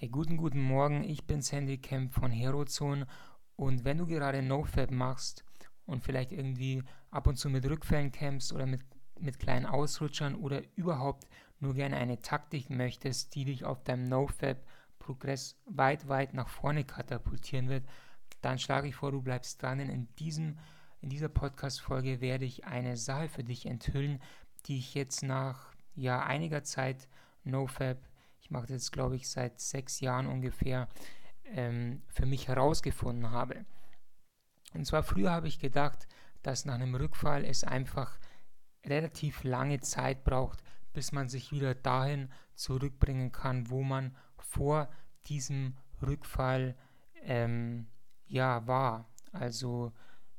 Hey, guten, guten Morgen. Ich bin Sandy Kemp von Herozone. Und wenn du gerade NoFap machst und vielleicht irgendwie ab und zu mit Rückfällen kämpfst oder mit, mit kleinen Ausrutschern oder überhaupt nur gerne eine Taktik möchtest, die dich auf deinem NoFap-Progress weit, weit nach vorne katapultieren wird, dann schlage ich vor, du bleibst dran, denn in, diesem, in dieser Podcast-Folge werde ich eine Sache für dich enthüllen, die ich jetzt nach ja, einiger Zeit NoFap ich mache das jetzt, glaube ich, seit sechs Jahren ungefähr, ähm, für mich herausgefunden habe. Und zwar früher habe ich gedacht, dass nach einem Rückfall es einfach relativ lange Zeit braucht, bis man sich wieder dahin zurückbringen kann, wo man vor diesem Rückfall ähm, ja war. Also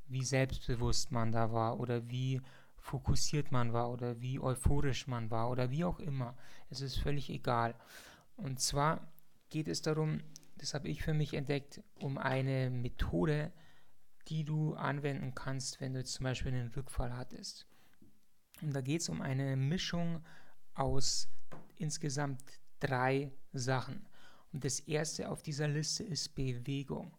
wie selbstbewusst man da war oder wie fokussiert man war oder wie euphorisch man war oder wie auch immer. Es ist völlig egal. Und zwar geht es darum, das habe ich für mich entdeckt, um eine Methode, die du anwenden kannst, wenn du zum Beispiel einen Rückfall hattest. Und da geht es um eine Mischung aus insgesamt drei Sachen. Und das erste auf dieser Liste ist Bewegung.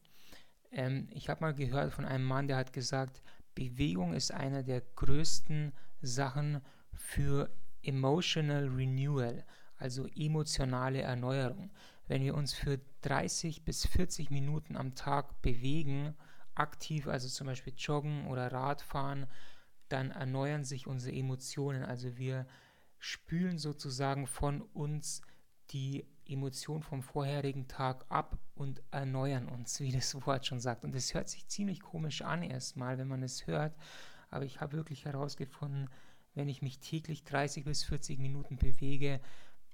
Ähm, ich habe mal gehört von einem Mann, der hat gesagt, Bewegung ist eine der größten Sachen für Emotional Renewal, also emotionale Erneuerung. Wenn wir uns für 30 bis 40 Minuten am Tag bewegen, aktiv, also zum Beispiel joggen oder Radfahren, dann erneuern sich unsere Emotionen. Also wir spülen sozusagen von uns die Emotion vom vorherigen Tag ab und erneuern uns, wie das Wort schon sagt. Und es hört sich ziemlich komisch an erstmal, wenn man es hört, aber ich habe wirklich herausgefunden, wenn ich mich täglich 30 bis 40 Minuten bewege,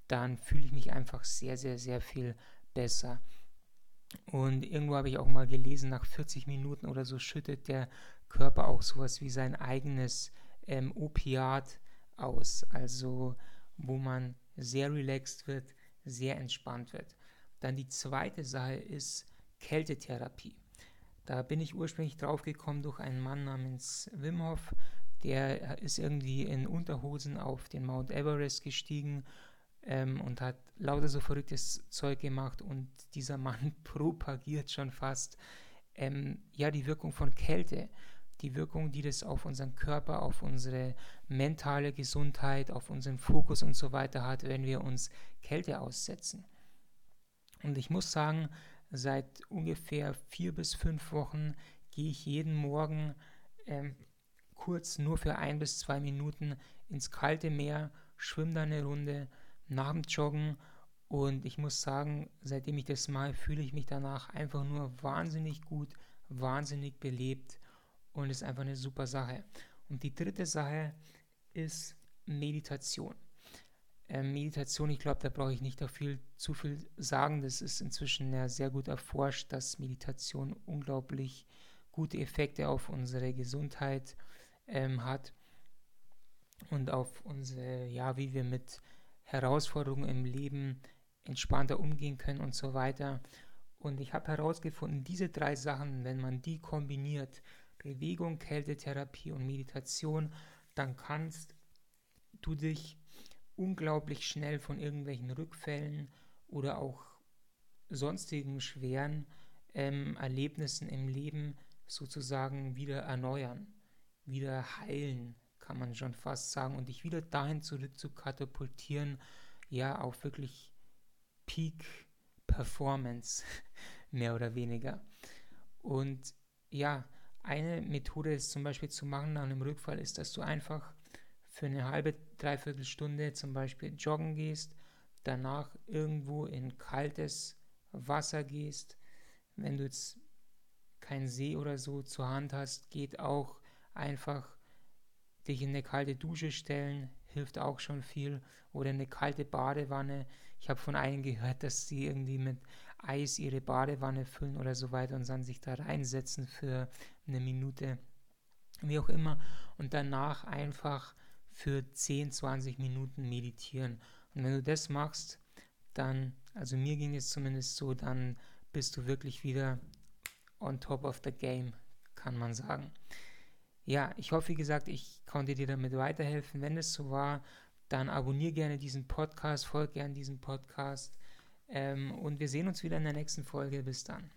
dann fühle ich mich einfach sehr, sehr, sehr viel besser. Und irgendwo habe ich auch mal gelesen, nach 40 Minuten oder so schüttet der Körper auch sowas wie sein eigenes ähm, Opiat aus, also wo man sehr relaxed wird, sehr entspannt wird. Dann die zweite Sache ist Kältetherapie. Da bin ich ursprünglich drauf gekommen durch einen Mann namens Wim Hof. Der ist irgendwie in Unterhosen auf den Mount Everest gestiegen ähm, und hat lauter so verrücktes Zeug gemacht. Und dieser Mann propagiert schon fast ähm, ja die Wirkung von Kälte die Wirkung, die das auf unseren Körper, auf unsere mentale Gesundheit, auf unseren Fokus und so weiter hat, wenn wir uns Kälte aussetzen. Und ich muss sagen, seit ungefähr vier bis fünf Wochen gehe ich jeden Morgen ähm, kurz nur für ein bis zwei Minuten ins kalte Meer, schwimme da eine Runde nach dem Joggen und ich muss sagen, seitdem ich das mache, fühle ich mich danach einfach nur wahnsinnig gut, wahnsinnig belebt und ist einfach eine super Sache. Und die dritte Sache ist Meditation. Ähm, Meditation, ich glaube, da brauche ich nicht viel, zu viel sagen. Das ist inzwischen ja sehr gut erforscht, dass Meditation unglaublich gute Effekte auf unsere Gesundheit ähm, hat und auf unsere, ja, wie wir mit Herausforderungen im Leben entspannter umgehen können und so weiter. Und ich habe herausgefunden, diese drei Sachen, wenn man die kombiniert, Bewegung, Kältetherapie und Meditation, dann kannst du dich unglaublich schnell von irgendwelchen Rückfällen oder auch sonstigen schweren ähm, Erlebnissen im Leben sozusagen wieder erneuern, wieder heilen, kann man schon fast sagen, und dich wieder dahin zurück zu katapultieren, ja, auf wirklich Peak Performance, mehr oder weniger. Und ja, eine Methode ist zum Beispiel zu machen nach einem Rückfall, ist, dass du einfach für eine halbe, dreiviertel Stunde zum Beispiel joggen gehst, danach irgendwo in kaltes Wasser gehst. Wenn du jetzt keinen See oder so zur Hand hast, geht auch einfach dich in eine kalte Dusche stellen, hilft auch schon viel. Oder eine kalte Badewanne. Ich habe von einigen gehört, dass sie irgendwie mit Eis ihre Badewanne füllen oder so weiter und dann sich da reinsetzen für eine Minute, wie auch immer, und danach einfach für 10, 20 Minuten meditieren. Und wenn du das machst, dann, also mir ging es zumindest so, dann bist du wirklich wieder on top of the game, kann man sagen. Ja, ich hoffe, wie gesagt, ich konnte dir damit weiterhelfen. Wenn es so war, dann abonniere gerne diesen Podcast, folge gerne diesem Podcast Ähm, und wir sehen uns wieder in der nächsten Folge. Bis dann.